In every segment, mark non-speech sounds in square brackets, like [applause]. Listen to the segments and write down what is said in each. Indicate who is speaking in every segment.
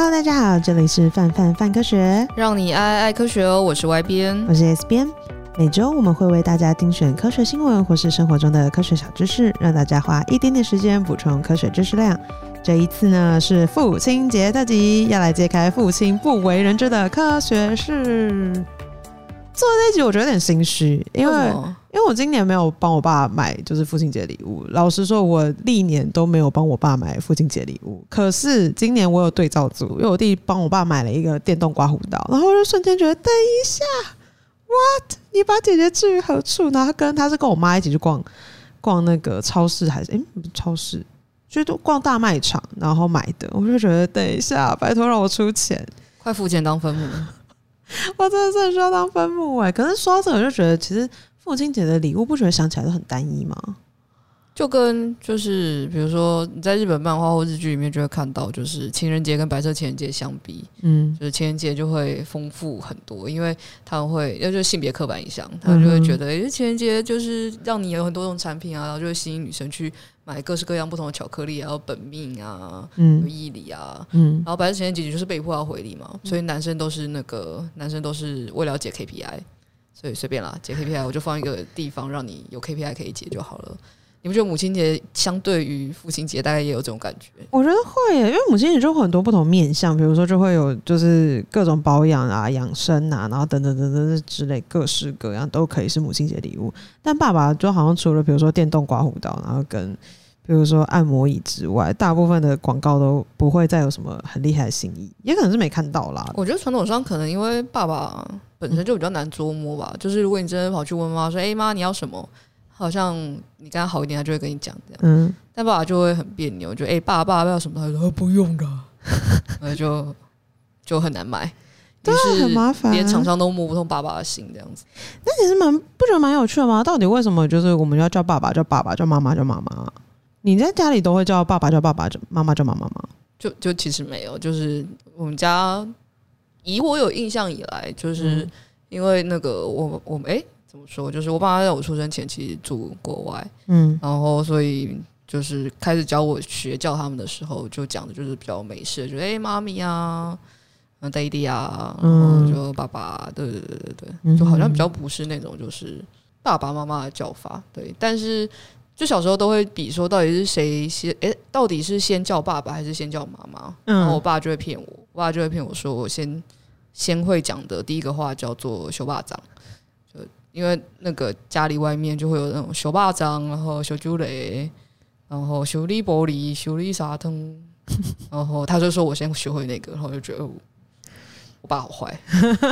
Speaker 1: Hello，大家好，这里是范范范科学，
Speaker 2: 让你爱爱科学哦。我是 Y 边，
Speaker 1: 我是 S 边。每周我们会为大家精选科学新闻或是生活中的科学小知识，让大家花一点点时间补充科学知识量。这一次呢是父亲节特辑，要来揭开父亲不为人知的科学事。做这一集我觉得有点心虚，因为因为我今年没有帮我爸买就是父亲节礼物。老实说，我历年都没有帮我爸买父亲节礼物。可是今年我有对照组，因为我弟帮我爸买了一个电动刮胡刀，然后我就瞬间觉得，等一下，what？你把姐姐置于何处？然后他跟他是跟我妈一起去逛逛那个超市，还是诶，超市，就都逛大卖场，然后买的。我就觉得，等一下，拜托让我出钱，
Speaker 2: 快付钱当分母。[laughs]
Speaker 1: 我真的是很需要当分母哎，可是说到这，我就觉得其实父亲节的礼物不觉得想起来都很单一吗？
Speaker 2: 就跟就是比如说你在日本漫画或日剧里面就会看到，就是情人节跟白色情人节相比，嗯，就是情人节就会丰富很多，因为他们会要就是性别刻板印象，他们就会觉得哎、欸，情人节就是让你有很多种产品啊，然后就会吸引女生去买各式各样不同的巧克力，还有本命啊，嗯，有义理啊，嗯，然后白色情人节就是被迫要回礼嘛，所以男生都是那个男生都是为了解 KPI，所以随便啦，解 KPI 我就放一个地方让你有 KPI 可以解就好了。你不觉得母亲节相对于父亲节大概也有这种感觉？
Speaker 1: 我觉得会耶，因为母亲节就很多不同面向，比如说就会有就是各种保养啊、养生啊，然后等等等等之类，各式各样都可以是母亲节礼物。但爸爸就好像除了比如说电动刮胡刀，然后跟比如说按摩椅之外，大部分的广告都不会再有什么很厉害的新意，也可能是没看到啦。
Speaker 2: 我觉得传统上可能因为爸爸本身就比较难捉摸吧，嗯、就是如果你真的跑去问妈妈说：“哎、欸、妈，你要什么？”好像你跟他好一点，他就会跟你讲这样。嗯，但爸爸就会很别扭，就哎、欸，爸爸爸要什么？他说不用的，[laughs] 那就就很难买，
Speaker 1: 对，很麻烦，
Speaker 2: 连厂商都摸不通爸爸的心这样子。
Speaker 1: 那其实蛮不觉得蛮有趣的吗？到底为什么就是我们要叫爸爸叫爸爸，叫妈妈叫妈妈？你在家里都会叫爸爸叫爸爸，叫妈妈叫妈妈吗？
Speaker 2: 就就其实没有，就是我们家以我有印象以来，就是因为那个我我们哎。欸怎么说？就是我爸在我出生前其实住国外，嗯，然后所以就是开始教我学叫他们的时候，就讲的就是比较美式，就哎妈咪啊，嗯，daddy 啊，然后就爸爸，对对对对对，就好像比较不是那种就是爸爸妈妈的叫法，对。但是就小时候都会比说到底是谁先，哎，到底是先叫爸爸还是先叫妈妈？然后我爸就会骗我，我爸就会骗我说我先先会讲的第一个话叫做修霸掌。因为那个家里外面就会有那种修霸掌，然后修猪雷，然后修理玻璃、修理沙通，[laughs] 然后他就说我先学会那个，然后就觉得我爸好坏，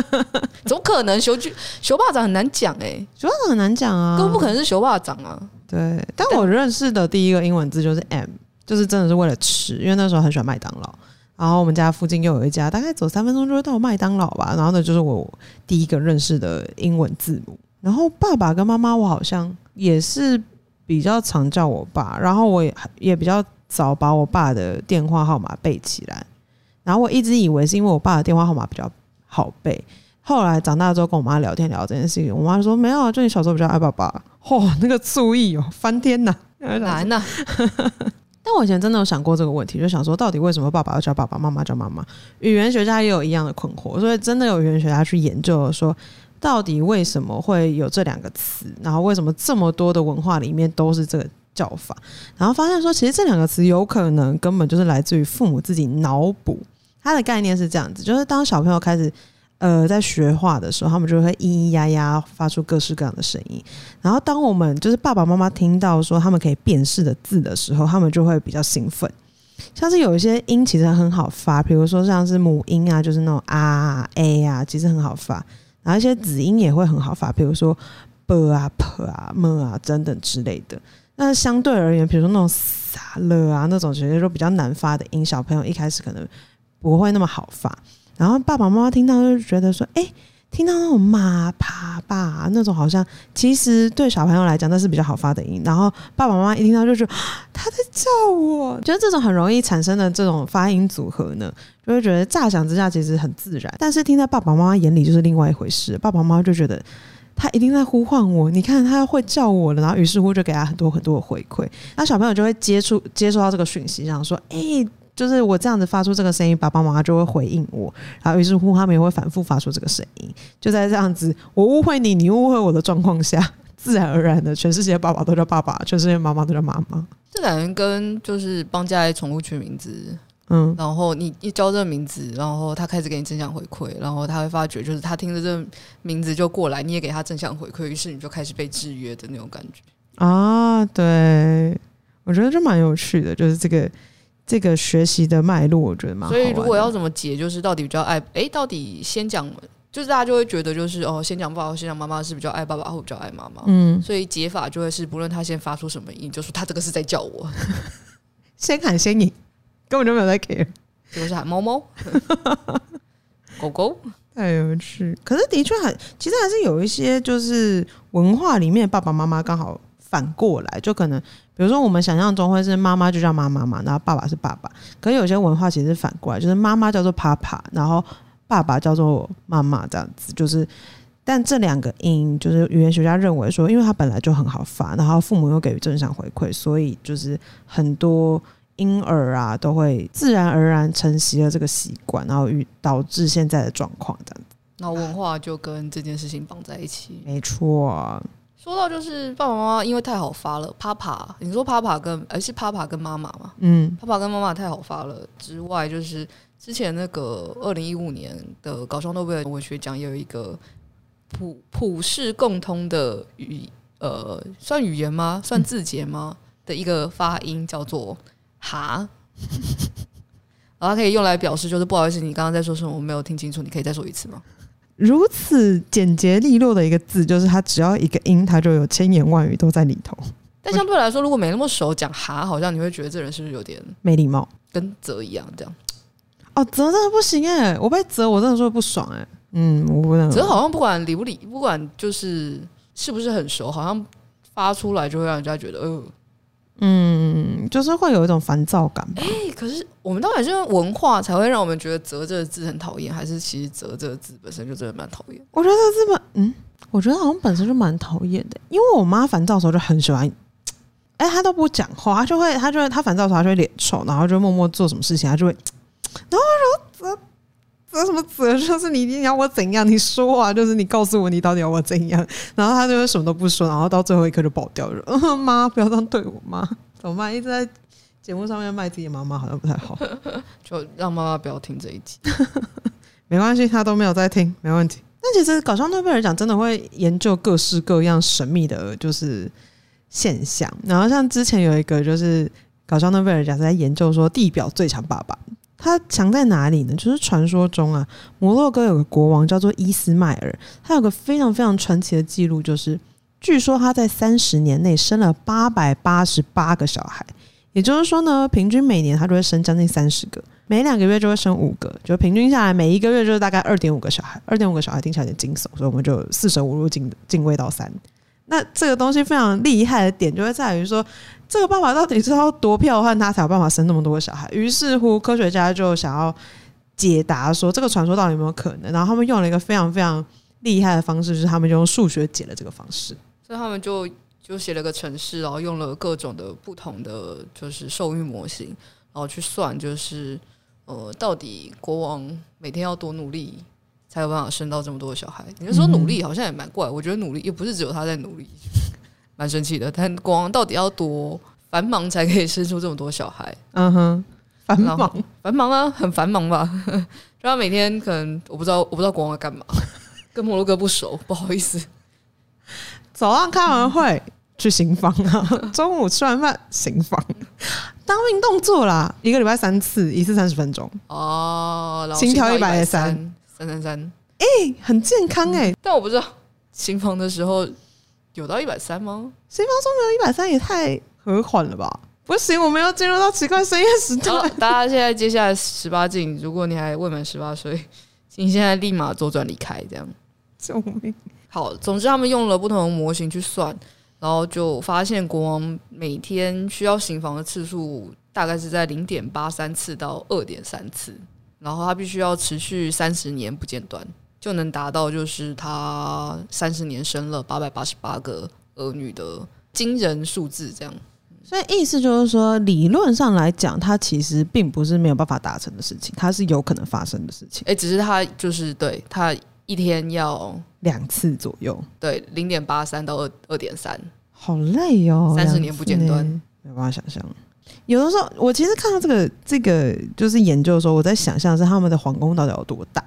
Speaker 2: [laughs] 怎么可能修猪修霸掌很难讲哎、欸，
Speaker 1: 修巴掌很难讲啊，
Speaker 2: 根本不可能是修霸掌啊。
Speaker 1: 对，但我认识的第一个英文字就是 M，就是真的是为了吃，因为那时候很喜欢麦当劳，然后我们家附近又有一家，大概走三分钟就会到麦当劳吧，然后呢就是我第一个认识的英文字母。然后爸爸跟妈妈，我好像也是比较常叫我爸，然后我也也比较早把我爸的电话号码背起来。然后我一直以为是因为我爸的电话号码比较好背，后来长大之后跟我妈聊天聊这件事情，我妈说没有啊，就你小时候比较爱爸爸。嚯、那个醋意哦，翻天呐，
Speaker 2: 难呐。
Speaker 1: 但我以前真的有想过这个问题，就想说到底为什么爸爸要叫爸爸，妈妈叫妈妈？语言学家也有一样的困惑，所以真的有语言学家去研究说。到底为什么会有这两个词？然后为什么这么多的文化里面都是这个叫法？然后发现说，其实这两个词有可能根本就是来自于父母自己脑补。它的概念是这样子：就是当小朋友开始呃在学话的时候，他们就会咿咿呀呀发出各式各样的声音。然后当我们就是爸爸妈妈听到说他们可以辨识的字的时候，他们就会比较兴奋。像是有一些音其实很好发，比如说像是母音啊，就是那种啊、a 啊，其实很好发。然后一些子音也会很好发，比如说 b 啊、p 啊、m 啊等等之类的。那相对而言，比如说那种 s 了啊那种，其实就比较难发的音，小朋友一开始可能不会那么好发。然后爸爸妈妈听到就觉得说，哎。听到那种妈、爸、爸那种，好像其实对小朋友来讲那是比较好发的音。然后爸爸妈妈一听到就说他在叫我，觉得这种很容易产生的这种发音组合呢，就会觉得乍想之下其实很自然，但是听在爸爸妈妈眼里就是另外一回事。爸爸妈妈就觉得他一定在呼唤我，你看他会叫我了，然后于是乎就给他很多很多的回馈。那小朋友就会接触接收到这个讯息，想说：哎，就是我这样子发出这个声音，爸爸妈妈就会回应我，然后于是乎他们也会反复发出这个声音，就在这样子我误会你，你误会我的状况下，自然而然的，全世界爸爸都叫爸爸，全世界妈妈都叫妈妈。
Speaker 2: 这感觉跟就是帮家里宠物取名字，嗯，然后你一叫这个名字，然后他开始给你正向回馈，然后他会发觉就是他听着这个名字就过来，你也给他正向回馈，于是你就开始被制约的那种感觉
Speaker 1: 啊，对。我觉得这蛮有趣的，就是这个这个学习的脉络，我觉得蛮。
Speaker 2: 所以如果要怎么解，就是到底比较爱哎，到底先讲，就是大家就会觉得就是哦，先讲爸爸，先讲妈妈是比较爱爸爸，或比较爱妈妈。嗯，所以解法就会是，不论他先发出什么音，就说他这个是在叫我，
Speaker 1: 先喊先赢，根本就没有在 care，
Speaker 2: 这个是喊猫猫、[laughs] 狗狗，
Speaker 1: 太有趣。可是的确很，其实还是有一些就是文化里面爸爸妈妈刚好。反过来，就可能，比如说我们想象中会是妈妈就叫妈妈嘛，然后爸爸是爸爸。可是有些文化其实反过来，就是妈妈叫做 Papa，然后爸爸叫做妈妈这样子。就是，但这两个音，就是语言学家认为说，因为它本来就很好发，然后父母又给予正向回馈，所以就是很多婴儿啊都会自然而然承袭了这个习惯，然后与导致现在的状况这样子。
Speaker 2: 那文化就跟这件事情绑在一起，
Speaker 1: 没错。
Speaker 2: 说到就是爸爸妈妈，因为太好发了，Papa，你说 Papa 跟而是 Papa 跟妈妈嘛，嗯，Papa 跟妈妈太好发了之外，就是之前那个二零一五年的搞笑诺贝尔文学奖有一个普普世共通的语，呃，算语言吗？算字节吗？的一个发音叫做哈，然后它可以用来表示就是不好意思，你刚刚在说什么？我没有听清楚，你可以再说一次吗？
Speaker 1: 如此简洁利落的一个字，就是它只要一个音，它就有千言万语都在里头。
Speaker 2: 但相对来说，如果没那么熟，讲哈，好像你会觉得这人是不是有点
Speaker 1: 没礼貌，
Speaker 2: 跟泽一样这样？
Speaker 1: 哦，泽真的不行哎、欸，我被泽我真的说不爽哎、欸。嗯，我不能。
Speaker 2: 泽好像不管理不理，不管就是是不是很熟，好像发出来就会让人家觉得，呃。
Speaker 1: 嗯，就是会有一种烦躁感吧。
Speaker 2: 哎、欸，可是我们到底是因为文化才会让我们觉得“折”这个字很讨厌，还是其实“折”这个字本身就真的蛮讨厌？
Speaker 1: 我觉得这么，嗯，我觉得好像本身就蛮讨厌的。因为我妈烦躁的时候就很喜欢，哎、欸，她都不讲话，她就会，她就会，她烦躁的时候她就会脸臭，然后就默默做什么事情，她就会，[tsk] 然后说责责什么责？就是你一定要我怎样？你说啊，就是你告诉我你到底要我怎样？然后他就会什么都不说，然后到最后一刻就爆掉了。妈，不要这样对我妈，怎么办？一直在节目上面卖自己的妈妈，好像不太好。[laughs]
Speaker 2: 就让妈妈不要听这一集，[laughs]
Speaker 1: 没关系，她都没有在听，没问题。但其实搞笑诺贝尔奖真的会研究各式各样神秘的，就是现象。然后像之前有一个，就是搞笑诺贝尔奖是在研究说地表最强爸爸。他强在哪里呢？就是传说中啊，摩洛哥有个国王叫做伊斯迈尔，他有个非常非常传奇的记录，就是据说他在三十年内生了八百八十八个小孩，也就是说呢，平均每年他就会生将近三十个，每两个月就会生五个，就平均下来每一个月就是大概二点五个小孩，二点五个小孩听起来有点惊悚，所以我们就四舍五入进进位到三。那这个东西非常厉害的点就会在于说。这个爸爸到底是要多漂悍，他才有办法生那么多个小孩？于是乎，科学家就想要解答说这个传说到底有没有可能？然后他们用了一个非常非常厉害的方式，就是他们就用数学解了这个方式。
Speaker 2: 所以他们就就写了个程式，然后用了各种的不同的就是受孕模型，然后去算，就是呃，到底国王每天要多努力才有办法生到这么多的小孩？你就说努力好像也蛮怪，我觉得努力又不是只有他在努力。[laughs] 蛮生气的，但国王到底要多繁忙才可以生出这么多小孩？
Speaker 1: 嗯哼，繁忙，
Speaker 2: 繁忙啊，很繁忙吧？[laughs] 就他每天可能我不知道，我不知道国王在干嘛，跟摩洛哥不熟，不好意思。
Speaker 1: 早上开完会去行房啊，[laughs] 中午吃完饭行房，当运动做啦，一个礼拜三次，一次三十分钟
Speaker 2: 哦，
Speaker 1: 心跳一百三
Speaker 2: 三三三，
Speaker 1: 哎，很健康哎、欸嗯，
Speaker 2: 但我不知道行房的时候。有到一百三吗？
Speaker 1: 行房中没有一百三也太和缓了吧？不行，我们要进入到奇怪深夜时段。
Speaker 2: 大家现在接下来十八禁，如果你还未满十八岁，请现在立马左转离开。这样，
Speaker 1: 救命！
Speaker 2: 好，总之他们用了不同的模型去算，然后就发现国王每天需要行房的次数大概是在零点八三次到二点三次，然后他必须要持续三十年不间断。就能达到，就是他三十年生了八百八十八个儿女的惊人数字，这样。
Speaker 1: 所以意思就是说，理论上来讲，它其实并不是没有办法达成的事情，它是有可能发生的事情。
Speaker 2: 哎、欸，只是它就是对它一天要
Speaker 1: 两次左右，
Speaker 2: 对，零点八三到二二点三，
Speaker 1: 好累哦，
Speaker 2: 三十年不间断，
Speaker 1: 没办法想象。有的时候，我其实看到这个这个就是研究的时候，我在想象是他们的皇宫到底有多大？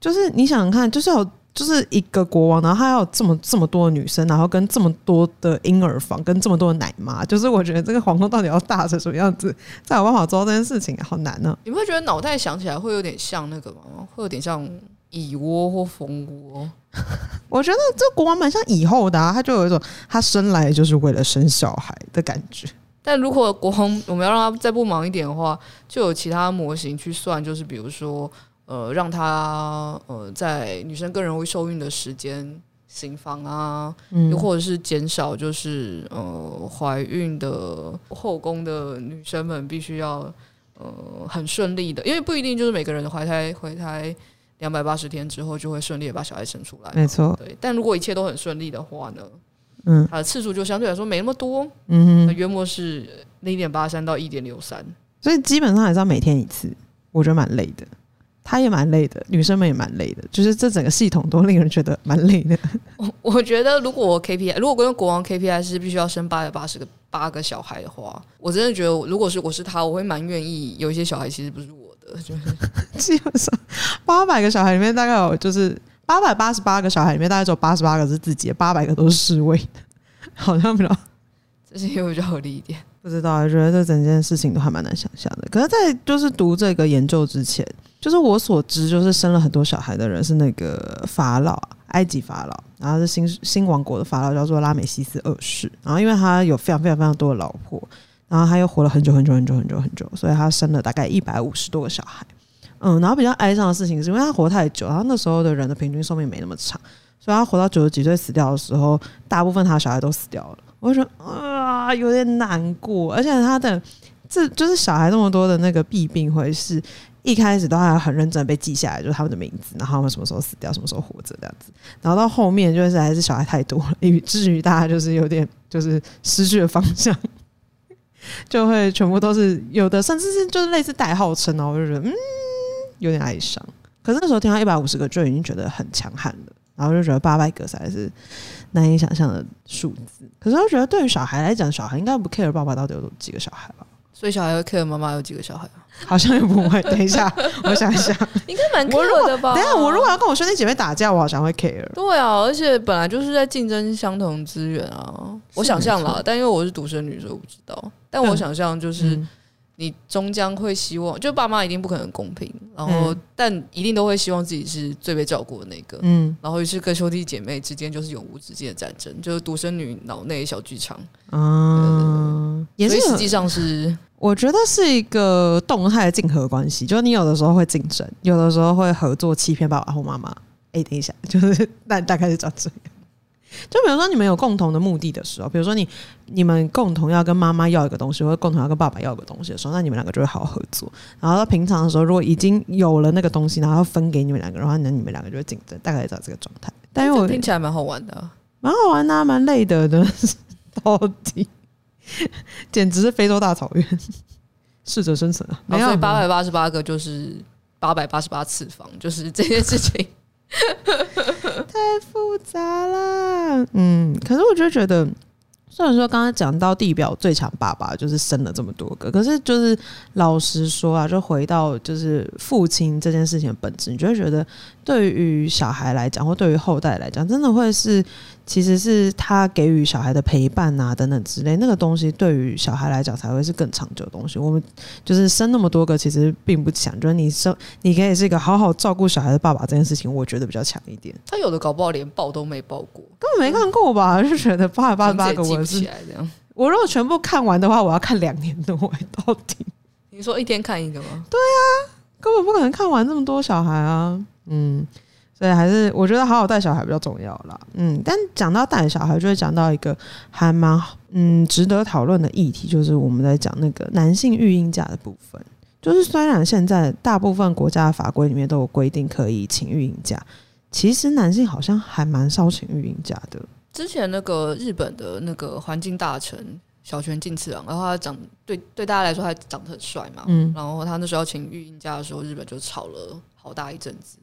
Speaker 1: 就是你想想看，就是有。就是一个国王，然后他要有这么这么多的女生，然后跟这么多的婴儿房，跟这么多的奶妈，就是我觉得这个皇宫到底要大成什么样子，才有办法做到这件事情，好难呢、啊。
Speaker 2: 你不会觉得脑袋想起来会有点像那个吗？会有点像蚁窝或蜂窝？[laughs]
Speaker 1: 我觉得这国王蛮像蚁后的、啊，他就有一种他生来就是为了生小孩的感觉。
Speaker 2: 但如果国王我们要让他再不忙一点的话，就有其他模型去算，就是比如说。呃，让他呃在女生更容易受孕的时间行房啊，又、嗯、或者是减少就是呃怀孕的后宫的女生们必须要呃很顺利的，因为不一定就是每个人的怀胎怀胎两百八十天之后就会顺利的把小孩生出来，
Speaker 1: 没错。
Speaker 2: 对，但如果一切都很顺利的话呢，
Speaker 1: 嗯，
Speaker 2: 它的次数就相对来说没那么多，
Speaker 1: 嗯哼，
Speaker 2: 约莫是零点八三到一点六三，
Speaker 1: 所以基本上还是要每天一次，我觉得蛮累的。他也蛮累的，女生们也蛮累的，就是这整个系统都令人觉得蛮累的。[laughs]
Speaker 2: 我我觉得，如果我 KPI，如果跟国王 KPI 是必须要生八百八十个八个小孩的话，我真的觉得，如果是我是他，我会蛮愿意有一些小孩其实不是我我觉得
Speaker 1: 基本上八百个小孩里面大概有就是八百八十八个小孩里面大概只有八十八个是自己的，八百个都是侍卫的，好像比较
Speaker 2: 这些又比较合理一点。
Speaker 1: 不知道，我觉得这整件事情都还蛮难想象的。可是，在就是读这个研究之前。就是我所知，就是生了很多小孩的人是那个法老，埃及法老，然后是新新王国的法老，叫做拉美西斯二世。然后因为他有非常非常非常多的老婆，然后他又活了很久很久很久很久很久，所以他生了大概一百五十多个小孩。嗯，然后比较哀伤的事情是因为他活太久，然后那时候的人的平均寿命没那么长，所以他活到九十几岁死掉的时候，大部分他的小孩都死掉了。我就觉得啊，有点难过，而且他的这就是小孩那么多的那个弊病会是。一开始都还很认真被记下来，就是他们的名字，然后他们什么时候死掉，什么时候活着这样子。然后到后面就是还是小孩太多了，以至于大家就是有点就是失去了方向，就会全部都是有的，甚至是就是类似代号称，然后我就觉得嗯有点哀伤。可是那时候听到一百五十个就已经觉得很强悍了，然后就觉得八百个实在是难以想象的数字。可是我觉得对于小孩来讲，小孩应该不 care 爸爸到底有几个小孩吧。
Speaker 2: 所以小孩会 care 妈妈有几个小孩啊？
Speaker 1: 好像也不会。等一下，我想一下，[laughs]
Speaker 2: 应该蛮 care 的吧？
Speaker 1: 等一下，我如果要跟我兄弟姐妹打架，我好像会 care。
Speaker 2: 对啊，而且本来就是在竞争相同资源啊。我想象了，但因为我是独生女，所以我不知道。但我想象就是。嗯你终将会希望，就爸妈一定不可能公平，然后、嗯、但一定都会希望自己是最被照顾的那个，嗯，然后于是跟兄弟姐妹之间就是永无止境的战争，就是独生女脑内小剧场，嗯，也是实际上是，
Speaker 1: 我觉得是一个动态的竞合关系，就是你有的时候会竞争，有的时候会合作欺骗爸爸或妈妈。哎，等一下，就是大大概是长这样子。就比如说你们有共同的目的的时候，比如说你你们共同要跟妈妈要一个东西，或者共同要跟爸爸要一个东西的时候，那你们两个就会好好合作。然后到平常的时候，如果已经有了那个东西，然后要分给你们两个的话，那你们两个就会竞争，大概知道这个状态。但因为我
Speaker 2: 听起来蛮好玩的，
Speaker 1: 蛮好玩的，蛮累的，真的是到底简直是非洲大草原，适者生存啊！
Speaker 2: 没有，所以八百八十八个就是八百八十八次方，就是这件事情。[laughs]
Speaker 1: 太复杂了，嗯，可是我就觉得，虽然说刚刚讲到地表最强爸爸就是生了这么多个，可是就是老实说啊，就回到就是父亲这件事情的本质，你就会觉得对于小孩来讲，或对于后代来讲，真的会是。其实是他给予小孩的陪伴啊，等等之类，那个东西对于小孩来讲才会是更长久的东西。我们就是生那么多个，其实并不强。就是你生，你可以是一个好好照顾小孩的爸爸，这件事情我觉得比较强一点。
Speaker 2: 他有的搞不好连抱都没抱过，
Speaker 1: 根本没看过吧？就觉得八百八十八个，我是我如果全部看完的话，我要看两年多，到底？
Speaker 2: 你说一天看一个吗？
Speaker 1: 对啊，根本不可能看完这么多小孩啊。嗯。所以，还是我觉得好好带小孩比较重要啦。嗯，但讲到带小孩，就会讲到一个还蛮嗯值得讨论的议题，就是我们在讲那个男性育婴假的部分。就是虽然现在大部分国家的法规里面都有规定可以请育婴假，其实男性好像还蛮少请育婴假的。
Speaker 2: 之前那个日本的那个环境大臣小泉进次郎，然后他长对对大家来说他长得很帅嘛，嗯，然后他那时候要请育婴假的时候，日本就吵了好大一阵子。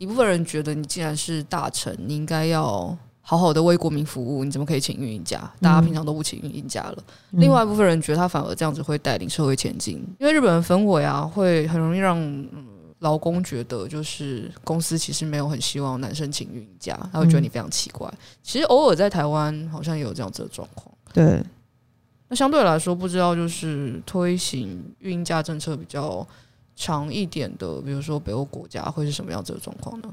Speaker 2: 一部分人觉得你既然是大臣，你应该要好好的为国民服务，你怎么可以请运营假？大家平常都不请运营假了。嗯、另外一部分人觉得他反而这样子会带领社会前进，因为日本的氛围啊，会很容易让劳工觉得就是公司其实没有很希望男生请运营假，他会觉得你非常奇怪。嗯、其实偶尔在台湾好像也有这样子的状况。
Speaker 1: 对，
Speaker 2: 那相对来说，不知道就是推行育婴假政策比较。长一点的，比如说北欧国家会是什么样子的状况呢？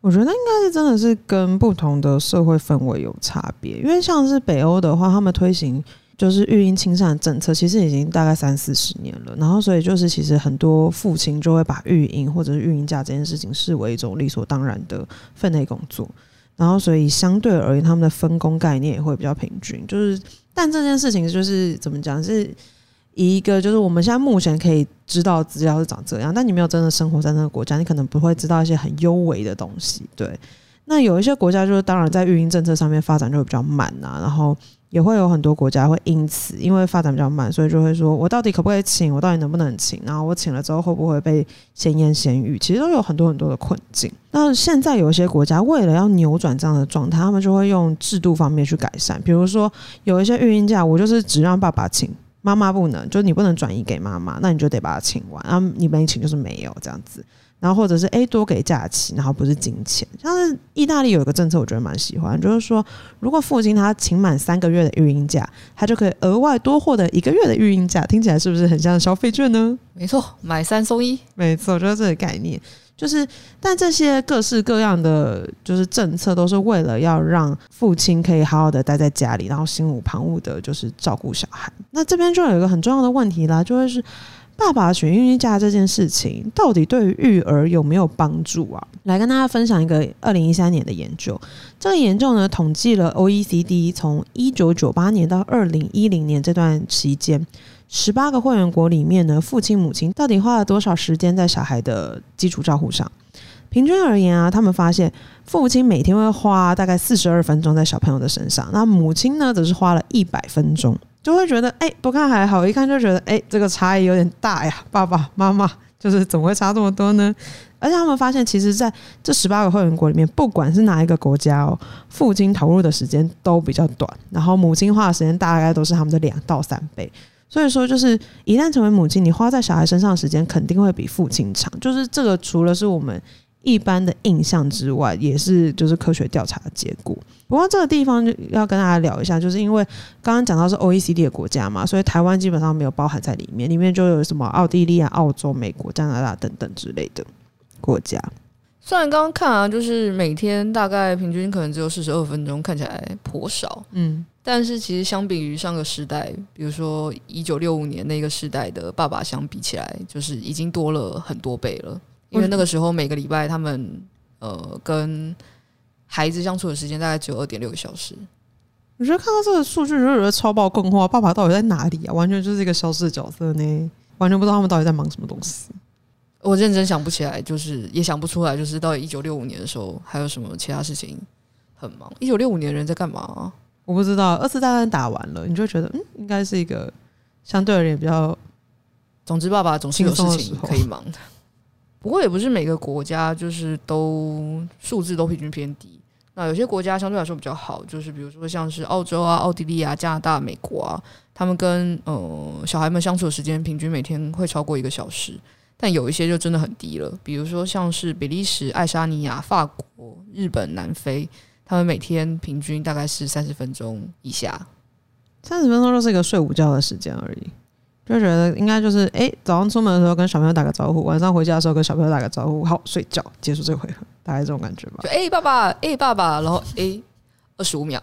Speaker 1: 我觉得应该是真的是跟不同的社会氛围有差别，因为像是北欧的话，他们推行就是育婴亲善政策，其实已经大概三四十年了。然后所以就是其实很多父亲就会把育婴或者是育婴假这件事情视为一种理所当然的分内工作。然后所以相对而言，他们的分工概念也会比较平均。就是但这件事情就是怎么讲是。一个就是我们现在目前可以知道资料是长这样，但你没有真的生活在那个国家，你可能不会知道一些很幽微的东西。对，那有一些国家就是当然在育婴政策上面发展就会比较慢啊，然后也会有很多国家会因此因为发展比较慢，所以就会说我到底可不可以请，我到底能不能请，然后我请了之后会不会被闲言闲语，其实都有很多很多的困境。那现在有一些国家为了要扭转这样的状态，他们就会用制度方面去改善，比如说有一些育婴假，我就是只让爸爸请。妈妈不能，就是你不能转移给妈妈，那你就得把它请完，然后你没请就是没有这样子，然后或者是诶多给假期，然后不是金钱，像是意大利有一个政策，我觉得蛮喜欢，就是说如果父亲他请满三个月的育婴假，他就可以额外多获得一个月的育婴假，听起来是不是很像消费券呢？
Speaker 2: 没错，买三送一，
Speaker 1: 没错，就是这个概念。就是，但这些各式各样的就是政策，都是为了要让父亲可以好好的待在家里，然后心无旁骛的，就是照顾小孩。那这边就有一个很重要的问题啦，就会是爸爸选育婴假这件事情，到底对于育儿有没有帮助啊？来跟大家分享一个二零一三年的研究。这个研究呢，统计了 OECD 从一九九八年到二零一零年这段期间。十八个会员国里面呢，父亲母亲到底花了多少时间在小孩的基础照护上？平均而言啊，他们发现父亲每天会花大概四十二分钟在小朋友的身上，那母亲呢，则是花了一百分钟，就会觉得哎，不看还好，一看就觉得哎，这个差异有点大呀。爸爸妈妈就是怎么会差这么多呢？而且他们发现，其实在这十八个会员国里面，不管是哪一个国家哦，父亲投入的时间都比较短，然后母亲花的时间大概都是他们的两到三倍。所以说，就是一旦成为母亲，你花在小孩身上的时间肯定会比父亲长。就是这个，除了是我们一般的印象之外，也是就是科学调查的结果。不过这个地方就要跟大家聊一下，就是因为刚刚讲到是 OECD 的国家嘛，所以台湾基本上没有包含在里面。里面就有什么奥地利啊、澳洲、美国、加拿大等等之类的国家。
Speaker 2: 虽然刚刚看啊，就是每天大概平均可能只有四十二分钟，看起来颇少，嗯。但是其实相比于上个时代，比如说一九六五年那个时代的爸爸相比起来，就是已经多了很多倍了。因为那个时候每个礼拜他们呃跟孩子相处的时间大概只有二点六个小时。
Speaker 1: 我觉得看到这个数据就觉得超爆困惑，爸爸到底在哪里啊？完全就是一个消失的角色呢，完全不知道他们到底在忙什么东西。
Speaker 2: 我认真想不起来，就是也想不出来，就是到底一九六五年的时候还有什么其他事情很忙。一九六五年人在干嘛啊？
Speaker 1: 我不知道，二次大战打完了，你就觉得嗯，应该是一个相对而言比较，
Speaker 2: 总之爸爸总是有事情可以忙的。不过也不是每个国家就是都数字都平均偏低，那有些国家相对来说比较好，就是比如说像是澳洲啊、奥地利啊、加拿大、美国啊，他们跟呃小孩们相处的时间平均每天会超过一个小时，但有一些就真的很低了，比如说像是比利时、爱沙尼亚、法国、日本、南非。他们每天平均大概是三十分钟以下，
Speaker 1: 三十分钟就是一个睡午觉的时间而已，就觉得应该就是哎、欸，早上出门的时候跟小朋友打个招呼，晚上回家的时候跟小朋友打个招呼，好睡觉，结束这个回合，大概这种感觉吧。
Speaker 2: 就哎、欸，爸爸，哎、欸，爸爸，然后哎，二十五秒，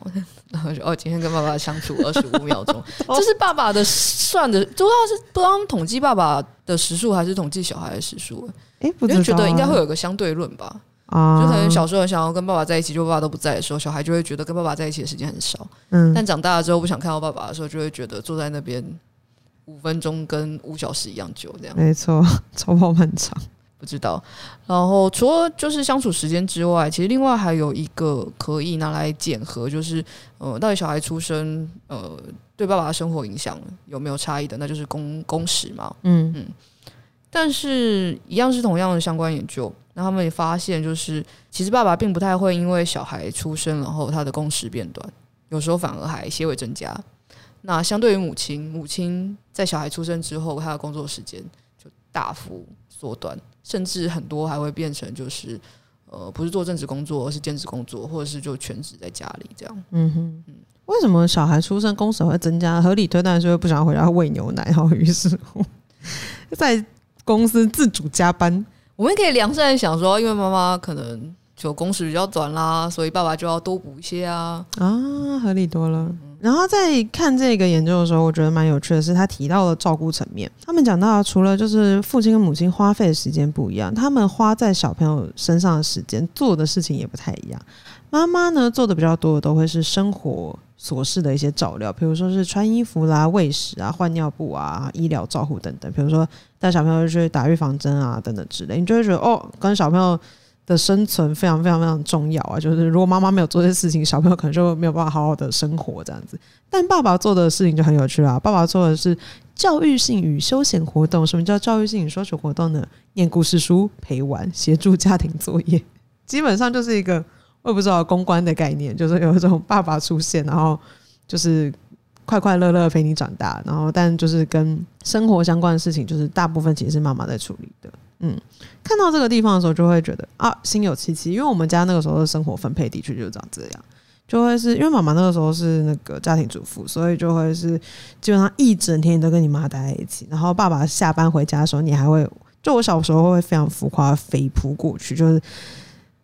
Speaker 2: 然后就哦，今天跟爸爸相处二十五秒钟，[laughs] 这是爸爸的算的，不知道是不知道统计爸爸的时数还是统计小孩的时数？哎、欸，我就觉得应该会有个相对论吧。啊就可能小时候想要跟爸爸在一起，就爸爸都不在的时候，小孩就会觉得跟爸爸在一起的时间很少。嗯，但长大了之后不想看到爸爸的时候，就会觉得坐在那边五分钟跟五小时一样久，这样。
Speaker 1: 没错，[laughs] 超跑很长。
Speaker 2: 不知道。然后除了就是相处时间之外，其实另外还有一个可以拿来检核，就是呃，到底小孩出生呃对爸爸的生活影响有没有差异的，那就是工工时嘛。嗯嗯。但是，一样是同样的相关研究，那他们也发现，就是其实爸爸并不太会因为小孩出生然后他的工时变短，有时候反而还些微增加。那相对于母亲，母亲在小孩出生之后，她的工作时间就大幅缩短，甚至很多还会变成就是呃，不是做正职工作，而是兼职工作，或者是就全职在家里这样。嗯哼，
Speaker 1: 嗯，为什么小孩出生工时会增加？合理推断是因为不想回家喂牛奶，然后于是乎 [laughs] 在。公司自主加班，
Speaker 2: 我们可以良善的想说，因为妈妈可能就工时比较短啦，所以爸爸就要多补一些啊
Speaker 1: 啊，合理多了。然后在看这个研究的时候，我觉得蛮有趣的是，他提到了照顾层面。他们讲到，除了就是父亲跟母亲花费的时间不一样，他们花在小朋友身上的时间做的事情也不太一样。妈妈呢做的比较多的都会是生活琐事的一些照料，比如说是穿衣服啦、喂食啊、换尿布啊、医疗照护等等。比如说带小朋友去打预防针啊等等之类，你就会觉得哦，跟小朋友 [laughs] 的生存非常非常非常重要啊！就是如果妈妈没有做这些事情，小朋友可能就没有办法好好的生活这样子。但爸爸做的事情就很有趣啦，爸爸做的是教育性与休闲活动。什么叫教育性与休闲活动呢？念故事书、陪玩、协助家庭作业，基本上就是一个。我也不知道公关的概念，就是有一种爸爸出现，然后就是快快乐乐陪你长大，然后但就是跟生活相关的事情，就是大部分其实是妈妈在处理的。嗯，看到这个地方的时候，就会觉得啊，心有戚戚，因为我们家那个时候的生活分配的确就是长这样，就会是因为妈妈那个时候是那个家庭主妇，所以就会是基本上一整天都跟你妈待在一起，然后爸爸下班回家的时候，你还会就我小时候会非常浮夸飞扑过去，就是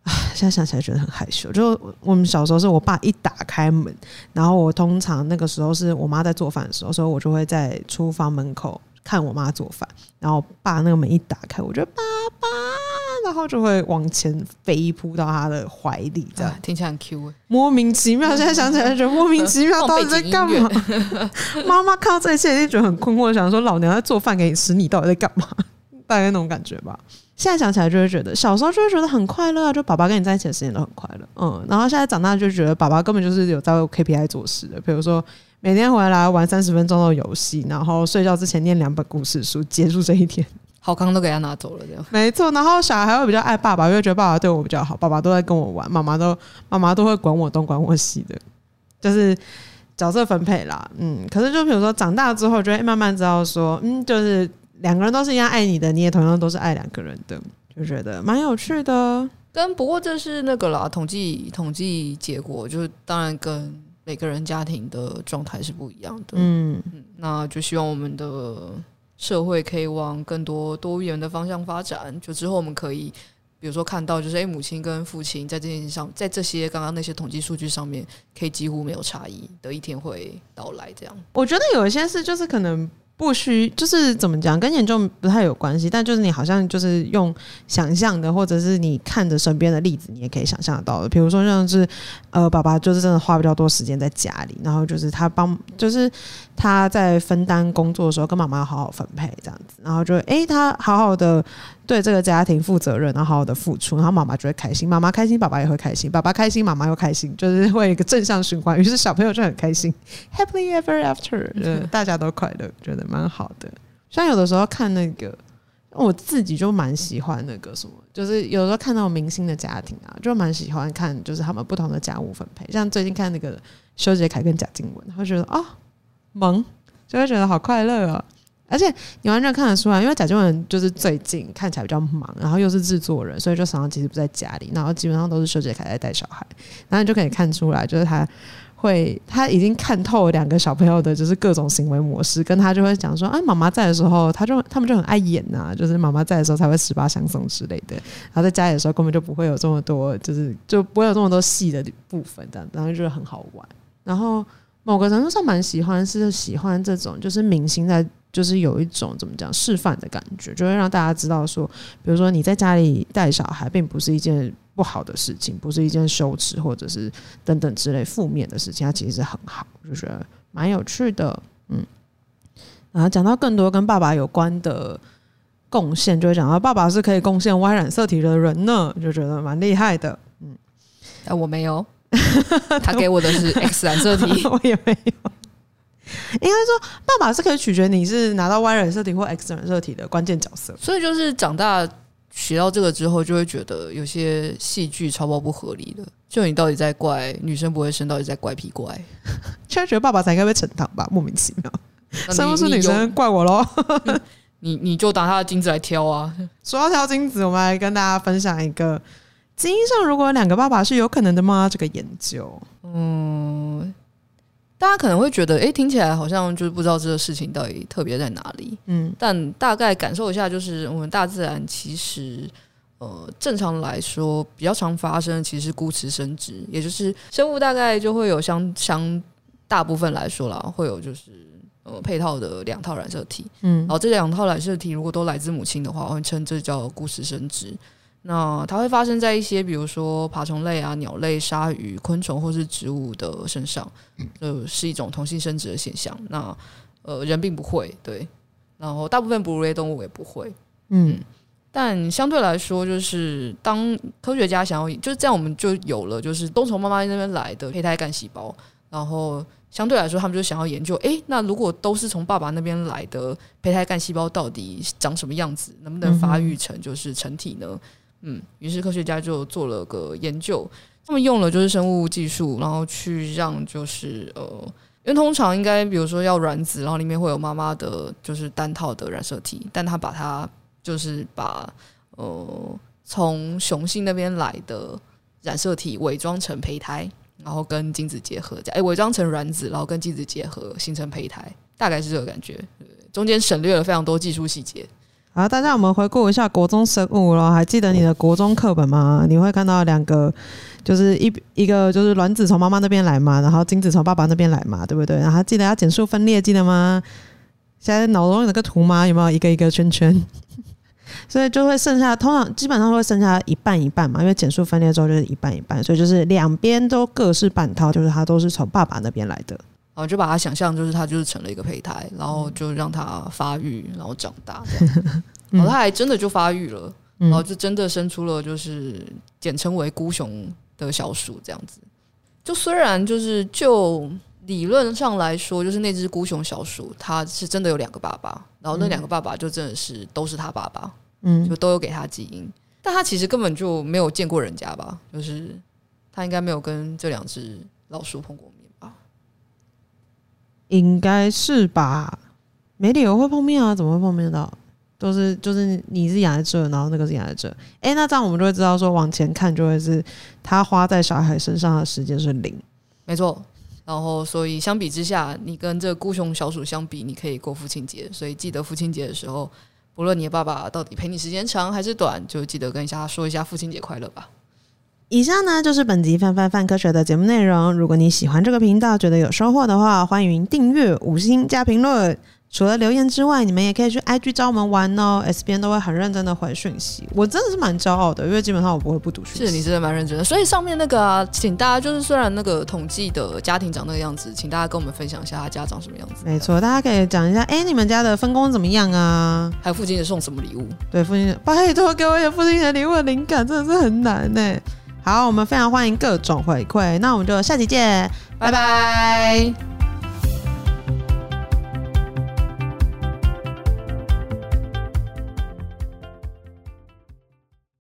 Speaker 1: 啊。现在想起来觉得很害羞。就我们小时候是我爸一打开门，然后我通常那个时候是我妈在做饭的时候，所以我就会在厨房门口看我妈做饭。然后爸那个门一打开，我觉得爸爸，然后就会往前飞扑到他的怀里，这样、啊、
Speaker 2: 听起来很 Q，
Speaker 1: 莫名其妙。现在想起来觉得 [laughs] 莫名其妙，到底在干嘛？[laughs] 妈妈看到这一切一定觉得很困惑，想说老娘在做饭给你吃，你到底在干嘛？[laughs] 大概那种感觉吧。现在想起来就会觉得，小时候就会觉得很快乐啊，就爸爸跟你在一起的时间都很快乐，嗯。然后现在长大就觉得，爸爸根本就是有在为 KPI 做事的，比如说每天回来玩三十分钟的游戏，然后睡觉之前念两本故事书，结束这一天。
Speaker 2: 好康都给他拿走了，这样
Speaker 1: 没错。然后小孩还会比较爱爸爸，因为觉得爸爸对我比较好，爸爸都在跟我玩，妈妈都妈妈都会管我东管我西的，就是角色分配啦。嗯，可是就比如说长大之后，就会慢慢知道说，嗯，就是。两个人都是一样爱你的，你也同样都是爱两个人的，就觉得蛮有趣的。
Speaker 2: 但不过这是那个啦，统计统计结果，就是当然跟每个人家庭的状态是不一样的。嗯嗯，那就希望我们的社会可以往更多多元的方向发展。就之后我们可以，比如说看到，就是诶，母亲跟父亲在这件事上，在这些刚刚那些统计数据上面，可以几乎没有差异的一天会到来。这样，
Speaker 1: 我觉得有一些事就是可能。不需就是怎么讲，跟严重不太有关系，但就是你好像就是用想象的，或者是你看着身边的例子，你也可以想象得到的。比如说像是呃，爸爸就是真的花比较多时间在家里，然后就是他帮，[laughs] 就是他在分担工作的时候，跟妈妈好好分配这样子，然后就诶、他好好的。对这个家庭负责任，然后好好的付出，然后妈妈就会开心，妈妈开心，爸爸也会开心，爸爸开心，妈妈又开心，就是会一个正向循环，于是小朋友就很开心，Happily ever after，大家都快乐，觉得蛮好的。像有的时候看那个，我自己就蛮喜欢那个什么，就是有时候看到明星的家庭啊，就蛮喜欢看，就是他们不同的家务分配。像最近看那个修杰楷跟贾静雯，会觉得啊、萌，就会觉得好快乐啊、而且你完全看得出来，因为贾静雯就是最近看起来比较忙，然后又是制作人，所以就常常其实不在家里，然后基本上都是修杰楷在带小孩，然后你就可以看出来，就是他会他已经看透两个小朋友的就是各种行为模式，跟他就会讲说啊，妈妈在的时候，他就他们就很爱演呐、就是妈妈在的时候才会十八相送之类的，然后在家里的时候根本就不会有这么多，就是就不会有这么多戏的部分，这样，然后就觉得很好玩，然后某个程度上蛮喜欢，是喜欢这种就是明星在。就是有一种怎么讲示范的感觉，就会让大家知道说，比如说你在家里带小孩，并不是一件不好的事情，不是一件羞耻或者是等等之类负面的事情，它其实是很好，就觉得蛮有趣的。嗯，然后讲到更多跟爸爸有关的贡献，就会讲到爸爸是可以贡献 Y 染色体的人呢，就觉得蛮厉害的。嗯，
Speaker 2: 但我没有，他给我的是 X 染色体，[laughs]
Speaker 1: 我也没有。应该说，爸爸是可以取决你是拿到 Y 染色体或 X 染色体的关键角色。
Speaker 2: 所以就是长大学到这个之后，就会觉得有些戏剧超爆不合理的。就你到底在怪女生不会生，到底在怪屁怪？[laughs]
Speaker 1: 现在觉得爸爸才应该被呈堂吧，莫名其妙。生不出女生怪我喽？
Speaker 2: 你 [laughs] 你就拿他的精子来挑啊！
Speaker 1: 说到挑精子，我们来跟大家分享一个基因上如果两个爸爸是有可能的吗？这个研究，
Speaker 2: 嗯，大家可能会觉得，哎、欸，听起来好像就是不知道这个事情到底特别在哪里。嗯，但大概感受一下，就是我们大自然其实，呃，正常来说比较常发生其实是孤雌生殖，也就是生物大概就会有相相大部分来说啦，会有就是。呃，配套的两套染色体，嗯，然后这两套染色体如果都来自母亲的话，我会称这叫孤雌生殖。那它会发生在一些比如说爬虫类啊、鸟类、鲨鱼、昆虫或是植物的身上，就是一种同性生殖的现象。那呃，人并不会，对，然后大部分哺乳类动物也不会，嗯，嗯，但相对来说，就是当科学家想要，就是这样，我们就有了，就是都从妈妈那边来的胚胎干细胞，然后。相对来说，他们就想要研究，诶，那如果都是从爸爸那边来的胚胎干细胞，到底长什么样子？能不能发育成就是成体呢？嗯，嗯于是科学家就做了个研究，他们用了就是生物技术，然后去让就是呃，因为通常应该比如说要卵子，然后里面会有妈妈的就是单套的染色体，但他把它就是把呃从雄性那边来的染色体伪装成胚胎。然后跟精子结合，哎，伪装成卵子，然后跟精子结合，形成胚胎，大概是这个感觉。中间省略了非常多技术细节。
Speaker 1: 好，大家我们回顾一下国中生物了，还记得你的国中课本吗？你会看到两个，就是一一个就是卵子从妈妈那边来嘛，然后精子从爸爸那边来嘛，对不对？然后记得要减数分裂，记得吗？现在脑中有个图吗？有没有一个一个圈圈？[laughs] 所以就会剩下，通常基本上会剩下一半一半嘛，因为减数分裂之后就是一半一半，所以就是两边都各是半套，就是它都是从爸爸那边来的。
Speaker 2: 然后就把它想象就是它就是成了一个胚胎，然后就让它发育，然后长大这样，[laughs] 然后它还真的就发育了，然后就真的生出了就是简称为孤雄的小鼠这样子。就虽然就是就理论上来说，就是那只孤雄小鼠它是真的有两个爸爸，然后那两个爸爸就真的是都是他爸爸。嗯，就都有给他基因，但他其实根本就没有见过人家吧？就是他应该没有跟这两只老鼠碰过？
Speaker 1: 应该是吧？没理由会碰面啊？怎么会碰面到？都是就是你是养在这，然后那个是养在这。哎、欸，那这样我们就会知道说，往前看就会是他花在小孩身上的时间是零，
Speaker 2: 没错。然后所以相比之下，你跟这孤雄小鼠相比，你可以过父亲节，所以记得父亲节的时候。不论你的爸爸到底陪你时间长还是短，就记得跟一下说一下父亲节快乐吧。
Speaker 1: 以上呢就是本集范范范科学的节目内容。如果你喜欢这个频道，觉得有收获的话，欢迎订阅、五星加评论。除了留言之外，你们也可以去 IG 找我们玩哦。S 编都会很认真的回讯息，我真的是蛮骄傲的，因为基本上我不会不读讯息。
Speaker 2: 是你真的蛮认真的，所以上面那个啊，请大家就是虽然那个统计的家庭长那个样子，请大家跟我们分享一下他家长什么样子。
Speaker 1: 没错，大家可以讲一下，哎、欸，你们家的分工怎么样啊？
Speaker 2: 还有父亲节送什么礼物？
Speaker 1: 对，父亲节拜托给我一点父亲节礼物的灵感，真的是很难呢。好，我们非常欢迎各种回馈，那我们就下期见，拜拜。